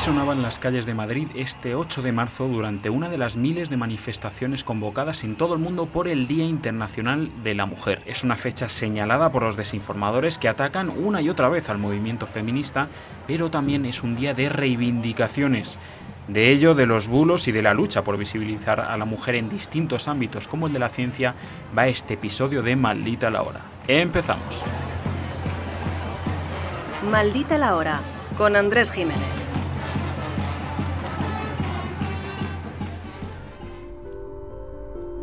Sonaban las calles de Madrid este 8 de marzo durante una de las miles de manifestaciones convocadas en todo el mundo por el Día Internacional de la Mujer. Es una fecha señalada por los desinformadores que atacan una y otra vez al movimiento feminista, pero también es un día de reivindicaciones. De ello, de los bulos y de la lucha por visibilizar a la mujer en distintos ámbitos como el de la ciencia, va este episodio de Maldita la Hora. Empezamos. Maldita la Hora, con Andrés Jiménez.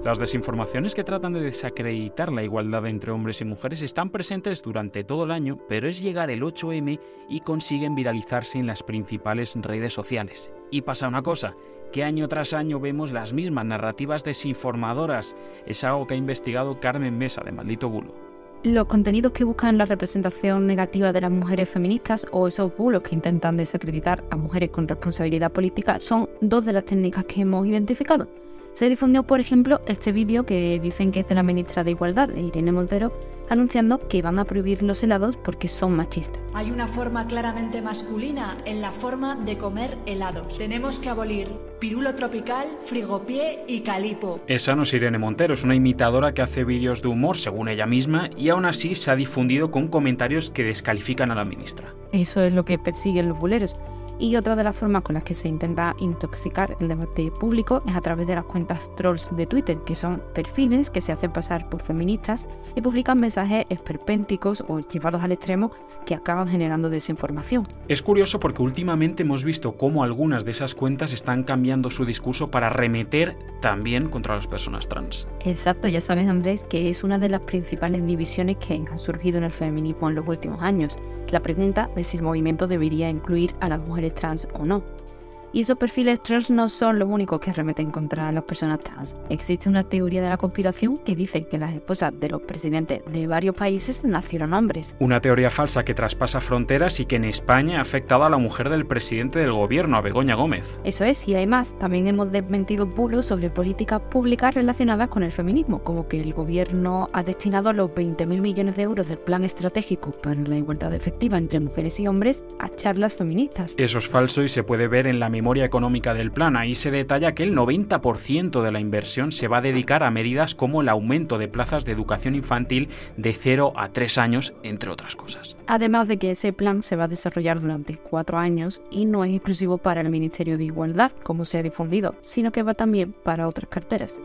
Las desinformaciones que tratan de desacreditar la igualdad entre hombres y mujeres están presentes durante todo el año, pero es llegar el 8M y consiguen viralizarse en las principales redes sociales. Y pasa una cosa, que año tras año vemos las mismas narrativas desinformadoras. Es algo que ha investigado Carmen Mesa de Maldito Bulo. Los contenidos que buscan la representación negativa de las mujeres feministas o esos bulos que intentan desacreditar a mujeres con responsabilidad política son dos de las técnicas que hemos identificado. Se difundió, por ejemplo, este vídeo que dicen que es de la ministra de Igualdad, Irene Montero, anunciando que van a prohibir los helados porque son machistas. Hay una forma claramente masculina en la forma de comer helados. Tenemos que abolir pirulo tropical, frigopié y calipo. Esa no es Irene Montero, es una imitadora que hace vídeos de humor según ella misma y aún así se ha difundido con comentarios que descalifican a la ministra. Eso es lo que persiguen los buleros. Y otra de las formas con las que se intenta intoxicar el debate público es a través de las cuentas trolls de Twitter, que son perfiles que se hacen pasar por feministas y publican mensajes esperpénticos o llevados al extremo que acaban generando desinformación. Es curioso porque últimamente hemos visto cómo algunas de esas cuentas están cambiando su discurso para remeter también contra las personas trans. Exacto, ya sabes Andrés que es una de las principales divisiones que han surgido en el feminismo en los últimos años. La pregunta de si el movimiento debería incluir a las mujeres trans o no. Y esos perfiles trans no son los únicos que remeten contra las personas trans. Existe una teoría de la conspiración que dice que las esposas de los presidentes de varios países nacieron hombres. Una teoría falsa que traspasa fronteras y que en España ha afectado a la mujer del presidente del gobierno, a Begoña Gómez. Eso es, y además también hemos desmentido bulos sobre políticas públicas relacionadas con el feminismo, como que el gobierno ha destinado los 20.000 millones de euros del plan estratégico para la igualdad efectiva entre mujeres y hombres a charlas feministas. Eso es falso y se puede ver en la memoria económica del plan. Ahí se detalla que el 90% de la inversión se va a dedicar a medidas como el aumento de plazas de educación infantil de 0 a 3 años, entre otras cosas. Además de que ese plan se va a desarrollar durante cuatro años y no es exclusivo para el Ministerio de Igualdad, como se ha difundido, sino que va también para otras carteras.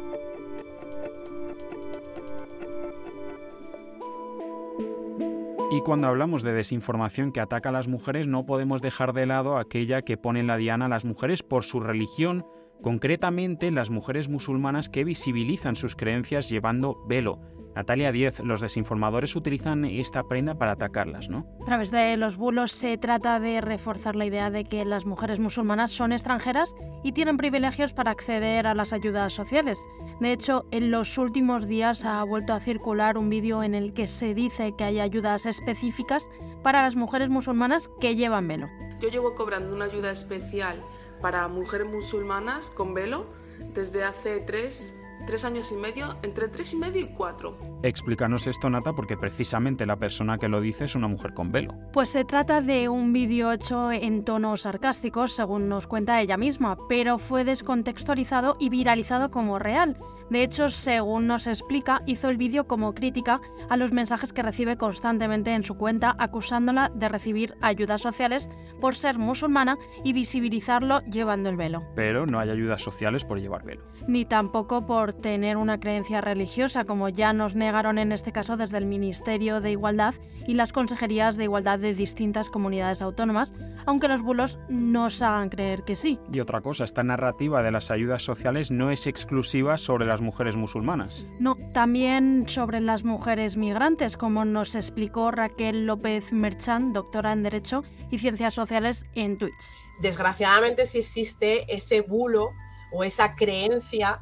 Y cuando hablamos de desinformación que ataca a las mujeres, no podemos dejar de lado aquella que pone en la diana a las mujeres por su religión, concretamente las mujeres musulmanas que visibilizan sus creencias llevando velo. Natalia 10, los desinformadores utilizan esta prenda para atacarlas, ¿no? A través de los bulos se trata de reforzar la idea de que las mujeres musulmanas son extranjeras y tienen privilegios para acceder a las ayudas sociales. De hecho, en los últimos días ha vuelto a circular un vídeo en el que se dice que hay ayudas específicas para las mujeres musulmanas que llevan velo. Yo llevo cobrando una ayuda especial para mujeres musulmanas con velo desde hace tres tres años y medio, entre tres y medio y cuatro. Explícanos esto, Nata, porque precisamente la persona que lo dice es una mujer con velo. Pues se trata de un vídeo hecho en tonos sarcásticos, según nos cuenta ella misma, pero fue descontextualizado y viralizado como real. De hecho, según nos explica, hizo el vídeo como crítica a los mensajes que recibe constantemente en su cuenta, acusándola de recibir ayudas sociales por ser musulmana y visibilizarlo llevando el velo. Pero no hay ayudas sociales por llevar velo. Ni tampoco por tener una creencia religiosa, como ya nos negaron en este caso desde el Ministerio de Igualdad y las consejerías de igualdad de distintas comunidades autónomas, aunque los bulos nos hagan creer que sí. Y otra cosa, esta narrativa de las ayudas sociales no es exclusiva sobre las mujeres musulmanas. No, también sobre las mujeres migrantes, como nos explicó Raquel López Merchan, doctora en Derecho y Ciencias Sociales en Twitch. Desgraciadamente sí existe ese bulo o esa creencia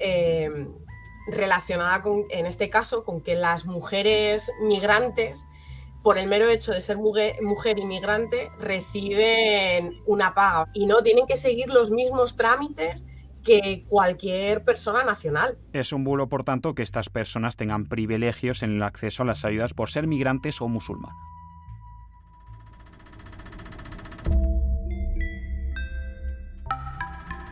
eh, relacionada con, en este caso, con que las mujeres migrantes, por el mero hecho de ser mujer, mujer inmigrante, reciben una paga y no tienen que seguir los mismos trámites que cualquier persona nacional. Es un bulo, por tanto, que estas personas tengan privilegios en el acceso a las ayudas por ser migrantes o musulmanas.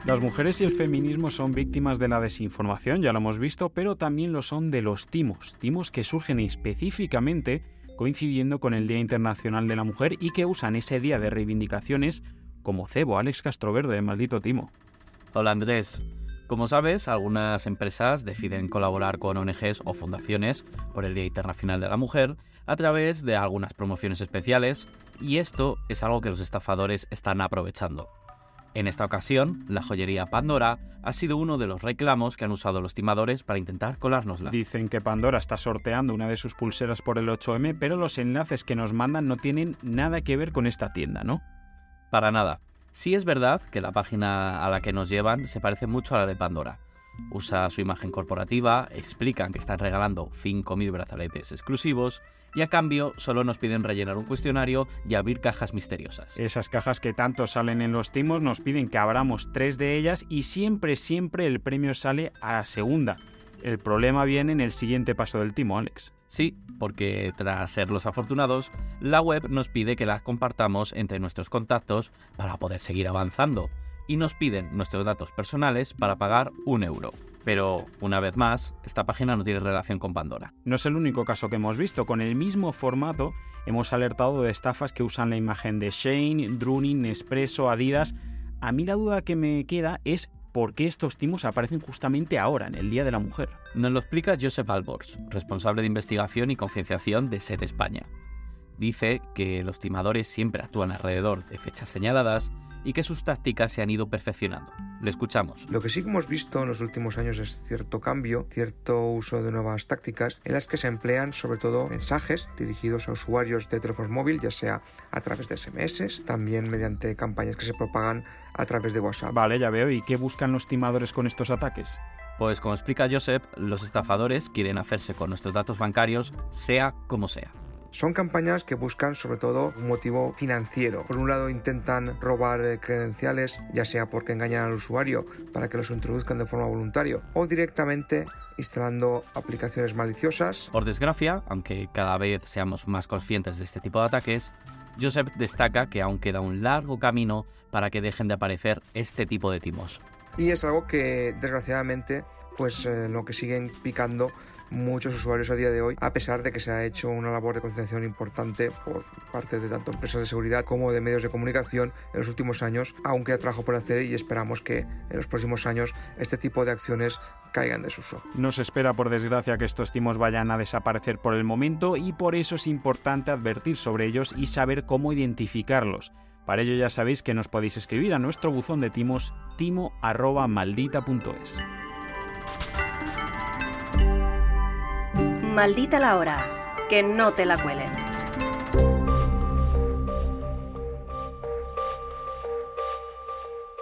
Las mujeres y el feminismo son víctimas de la desinformación, ya lo hemos visto, pero también lo son de los timos, timos que surgen específicamente coincidiendo con el Día Internacional de la Mujer y que usan ese día de reivindicaciones como cebo, Alex Castroverde, maldito timo. Hola Andrés. Como sabes, algunas empresas deciden colaborar con ONGs o fundaciones por el Día Internacional de la Mujer a través de algunas promociones especiales y esto es algo que los estafadores están aprovechando. En esta ocasión, la joyería Pandora ha sido uno de los reclamos que han usado los timadores para intentar colárnosla. Dicen que Pandora está sorteando una de sus pulseras por el 8M, pero los enlaces que nos mandan no tienen nada que ver con esta tienda, ¿no? Para nada. Sí es verdad que la página a la que nos llevan se parece mucho a la de Pandora. Usa su imagen corporativa, explican que están regalando 5.000 brazaletes exclusivos y a cambio solo nos piden rellenar un cuestionario y abrir cajas misteriosas. Esas cajas que tanto salen en los timos nos piden que abramos tres de ellas y siempre, siempre el premio sale a la segunda. El problema viene en el siguiente paso del timo, Alex. Sí, porque tras ser los afortunados, la web nos pide que las compartamos entre nuestros contactos para poder seguir avanzando y nos piden nuestros datos personales para pagar un euro. Pero, una vez más, esta página no tiene relación con Pandora. No es el único caso que hemos visto. Con el mismo formato hemos alertado de estafas que usan la imagen de Shane, Drunin, Nespresso, Adidas. A mí la duda que me queda es por qué estos timos aparecen justamente ahora, en el Día de la Mujer. Nos lo explica Joseph Albors, responsable de investigación y concienciación de SED España. Dice que los timadores siempre actúan alrededor de fechas señaladas y que sus tácticas se han ido perfeccionando. Le escuchamos. Lo que sí que hemos visto en los últimos años es cierto cambio, cierto uso de nuevas tácticas en las que se emplean sobre todo mensajes dirigidos a usuarios de teléfonos móviles, ya sea a través de SMS, también mediante campañas que se propagan a través de WhatsApp. Vale, ya veo. ¿Y qué buscan los timadores con estos ataques? Pues como explica Joseph, los estafadores quieren hacerse con nuestros datos bancarios sea como sea. Son campañas que buscan sobre todo un motivo financiero. Por un lado intentan robar eh, credenciales, ya sea porque engañan al usuario para que los introduzcan de forma voluntaria o directamente instalando aplicaciones maliciosas. Por desgracia, aunque cada vez seamos más conscientes de este tipo de ataques, Joseph destaca que aún queda un largo camino para que dejen de aparecer este tipo de timos. Y es algo que desgraciadamente pues eh, lo que siguen picando muchos usuarios a día de hoy, a pesar de que se ha hecho una labor de concienciación importante por parte de tanto empresas de seguridad como de medios de comunicación en los últimos años, aunque hay trabajo por hacer y esperamos que en los próximos años este tipo de acciones caigan de desuso. No se espera, por desgracia, que estos timos vayan a desaparecer por el momento y por eso es importante advertir sobre ellos y saber cómo identificarlos. Para ello ya sabéis que nos podéis escribir a nuestro buzón de timos timo@maldita.es. Maldita la hora, que no te la cuelen.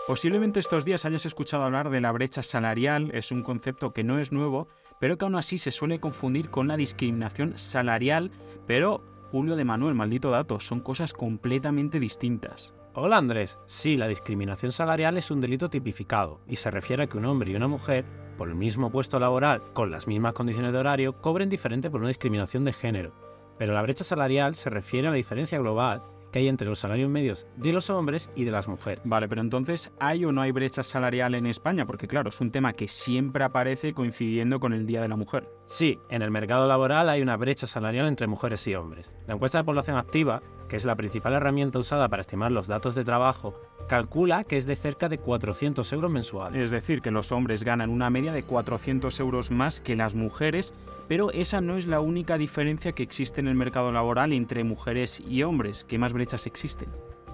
Posiblemente estos días hayas escuchado hablar de la brecha salarial, es un concepto que no es nuevo, pero que aún así se suele confundir con la discriminación salarial, pero Julio de Manuel, maldito dato, son cosas completamente distintas. Hola Andrés, sí, la discriminación salarial es un delito tipificado y se refiere a que un hombre y una mujer, por el mismo puesto laboral, con las mismas condiciones de horario, cobren diferente por una discriminación de género. Pero la brecha salarial se refiere a la diferencia global que hay entre los salarios medios de los hombres y de las mujeres. Vale, pero entonces, ¿hay o no hay brecha salarial en España? Porque claro, es un tema que siempre aparece coincidiendo con el Día de la Mujer. Sí, en el mercado laboral hay una brecha salarial entre mujeres y hombres. La encuesta de población activa, que es la principal herramienta usada para estimar los datos de trabajo, calcula que es de cerca de 400 euros mensuales. Es decir, que los hombres ganan una media de 400 euros más que las mujeres, pero esa no es la única diferencia que existe en el mercado laboral entre mujeres y hombres. ¿Qué más brechas existen?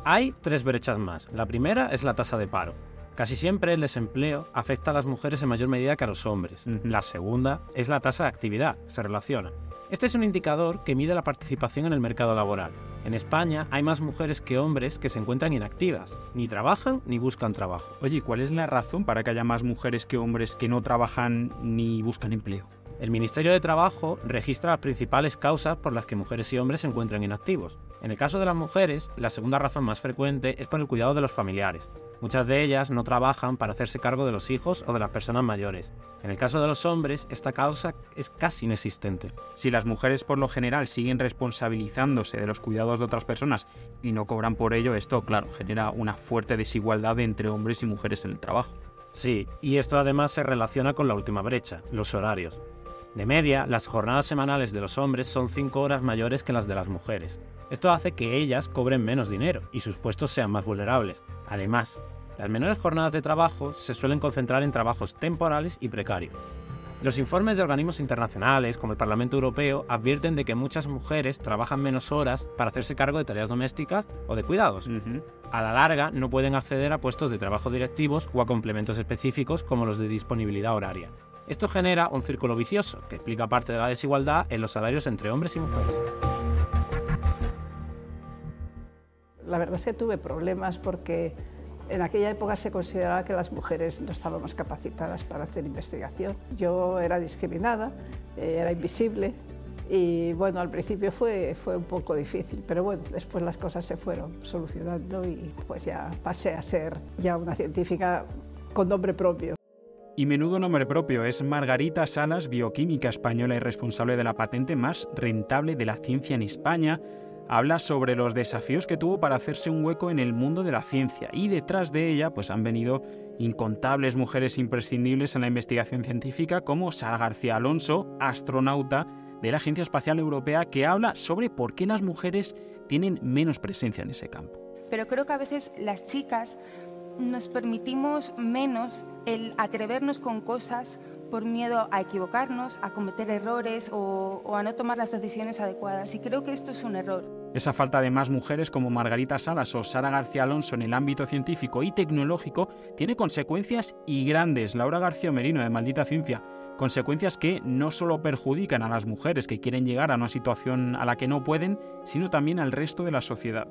Hay tres brechas más. La primera es la tasa de paro. Casi siempre el desempleo afecta a las mujeres en mayor medida que a los hombres. La segunda es la tasa de actividad, se relaciona. Este es un indicador que mide la participación en el mercado laboral. En España hay más mujeres que hombres que se encuentran inactivas, ni trabajan ni buscan trabajo. Oye, ¿cuál es la razón para que haya más mujeres que hombres que no trabajan ni buscan empleo? El Ministerio de Trabajo registra las principales causas por las que mujeres y hombres se encuentran inactivos. En el caso de las mujeres, la segunda razón más frecuente es por el cuidado de los familiares. Muchas de ellas no trabajan para hacerse cargo de los hijos o de las personas mayores. En el caso de los hombres, esta causa es casi inexistente. Si las mujeres por lo general siguen responsabilizándose de los cuidados de otras personas y no cobran por ello, esto, claro, genera una fuerte desigualdad entre hombres y mujeres en el trabajo. Sí, y esto además se relaciona con la última brecha, los horarios. De media, las jornadas semanales de los hombres son 5 horas mayores que las de las mujeres. Esto hace que ellas cobren menos dinero y sus puestos sean más vulnerables. Además, las menores jornadas de trabajo se suelen concentrar en trabajos temporales y precarios. Los informes de organismos internacionales, como el Parlamento Europeo, advierten de que muchas mujeres trabajan menos horas para hacerse cargo de tareas domésticas o de cuidados. A la larga, no pueden acceder a puestos de trabajo directivos o a complementos específicos como los de disponibilidad horaria. Esto genera un círculo vicioso que explica parte de la desigualdad en los salarios entre hombres y mujeres. La verdad es que tuve problemas porque en aquella época se consideraba que las mujeres no estábamos capacitadas para hacer investigación. Yo era discriminada, eh, era invisible y bueno, al principio fue, fue un poco difícil, pero bueno, después las cosas se fueron solucionando y pues ya pasé a ser ya una científica con nombre propio. Y menudo nombre propio es Margarita Salas, bioquímica española y responsable de la patente más rentable de la ciencia en España. Habla sobre los desafíos que tuvo para hacerse un hueco en el mundo de la ciencia y detrás de ella pues han venido incontables mujeres imprescindibles en la investigación científica como Sara García Alonso, astronauta de la Agencia Espacial Europea que habla sobre por qué las mujeres tienen menos presencia en ese campo. Pero creo que a veces las chicas nos permitimos menos el atrevernos con cosas por miedo a equivocarnos, a cometer errores o, a no tomar las decisiones adecuadas. Y creo que esto es un error. Esa falta de más mujeres como Margarita Salas o Sara García Alonso en el ámbito científico y tecnológico tiene consecuencias y grandes. Laura García Merino de Maldita Ciencia. Consecuencias que no solo perjudican a las mujeres que quieren llegar a una situación a la que no pueden, sino también al resto de la sociedad.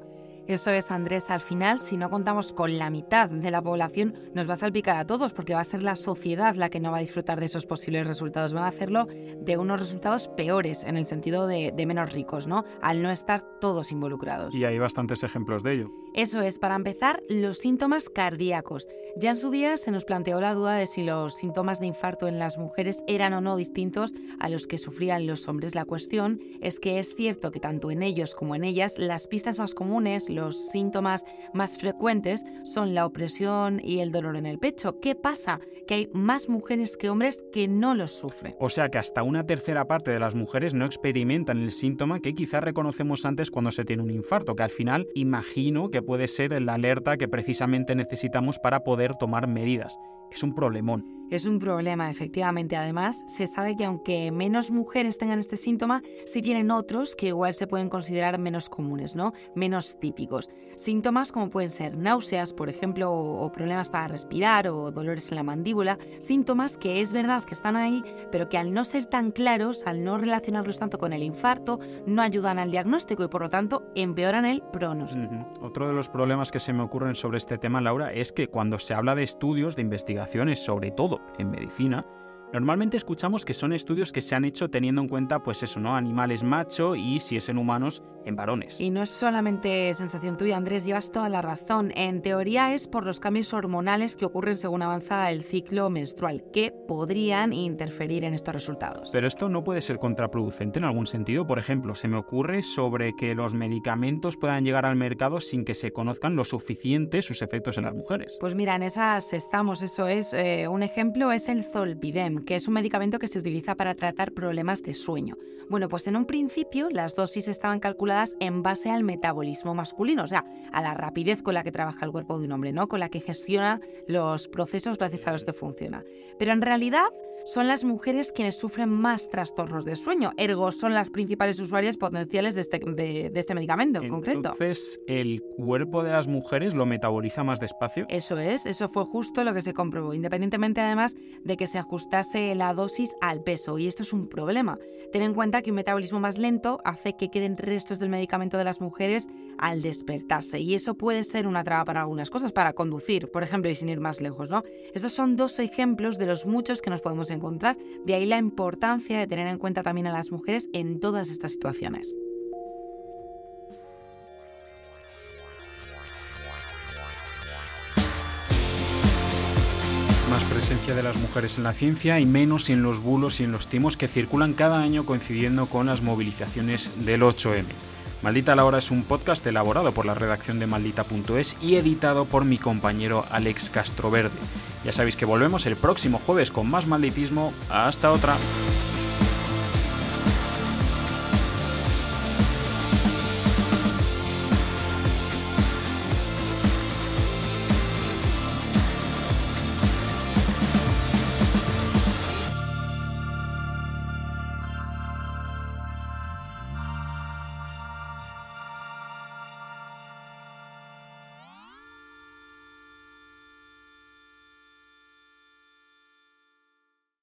Eso es, Andrés. Al final, si no contamos con la mitad de la población, nos va a salpicar a todos, porque va a ser la sociedad la que no va a disfrutar de esos posibles resultados. Van a hacerlo de unos resultados peores, en el sentido de, de menos ricos, ¿no? Al no estar todos involucrados. Y hay bastantes ejemplos de ello. Eso es, para empezar, los síntomas cardíacos. Ya en su día se nos planteó la duda de si los síntomas de infarto en las mujeres eran o no distintos a los que sufrían los hombres. La cuestión es que es cierto que tanto en ellos como en ellas las pistas más comunes, los síntomas más frecuentes son la opresión y el dolor en el pecho. ¿Qué pasa? Que hay más mujeres que hombres que no los sufren. O sea que hasta una tercera parte de las mujeres no experimentan el síntoma que quizás reconocemos antes cuando se tiene un infarto, que al final imagino que puede ser la alerta que precisamente necesitamos para poder tomar medidas. Es un problemón. Es un problema, efectivamente. Además, se sabe que aunque menos mujeres tengan este síntoma, sí tienen otros que igual se pueden considerar menos comunes, ¿no? Menos típicos. Síntomas como pueden ser náuseas, por ejemplo, o, problemas para respirar o dolores en la mandíbula. Síntomas que es verdad que están ahí, pero que al no ser tan claros, al no relacionarlos tanto con el infarto, no ayudan al diagnóstico y por lo tanto empeoran el pronóstico. Otro de los problemas que se me ocurren sobre este tema, Laura, es que cuando se habla de estudios, de sobre todo en medicina, Normalmente escuchamos que son estudios que se han hecho teniendo en cuenta, pues eso, ¿no? Animales macho y si es en humanos, en varones. Y no es solamente sensación tuya, Andrés, llevas toda la razón. En teoría es por los cambios hormonales que ocurren según avanza el ciclo menstrual, que podrían interferir en estos resultados. Pero esto no puede ser contraproducente en algún sentido. Por ejemplo, se me ocurre sobre que los medicamentos puedan llegar al mercado sin que se conozcan lo suficiente sus efectos en las mujeres. Pues mira, en esas estamos, eso es. Eh, un ejemplo es el Zolpidem que es un medicamento que se utiliza para tratar problemas de sueño. Bueno, pues en un principio las dosis estaban calculadas en base al metabolismo masculino, o sea, a la rapidez con la que trabaja el cuerpo de un hombre, ¿no? Con la que gestiona los procesos gracias a los que funciona. Pero en realidad son las mujeres quienes sufren más trastornos de sueño, ergo son las principales usuarias potenciales de este, de, este medicamento en concreto. Entonces, ¿el cuerpo de las mujeres lo metaboliza más despacio? Eso es, eso fue justo lo que se comprobó, independientemente además de que se ajustase la dosis al peso, y esto es un problema. Ten en cuenta que un metabolismo más lento hace que queden restos del medicamento de las mujeres al despertarse. Y eso puede ser una traba para algunas cosas, para conducir, por ejemplo, y sin ir más lejos, ¿no? Estos son dos ejemplos de los muchos que nos podemos encontrar. De ahí la importancia de tener en cuenta también a las mujeres en todas estas situaciones. más presencia de las mujeres en la ciencia y menos en los bulos y en los timos que circulan cada año coincidiendo con las movilizaciones del 8M. Maldita la hora es un podcast elaborado por la redacción de maldita.es y editado por mi compañero Alex Castroverde. Ya sabéis que volvemos el próximo jueves con más malditismo. Hasta otra.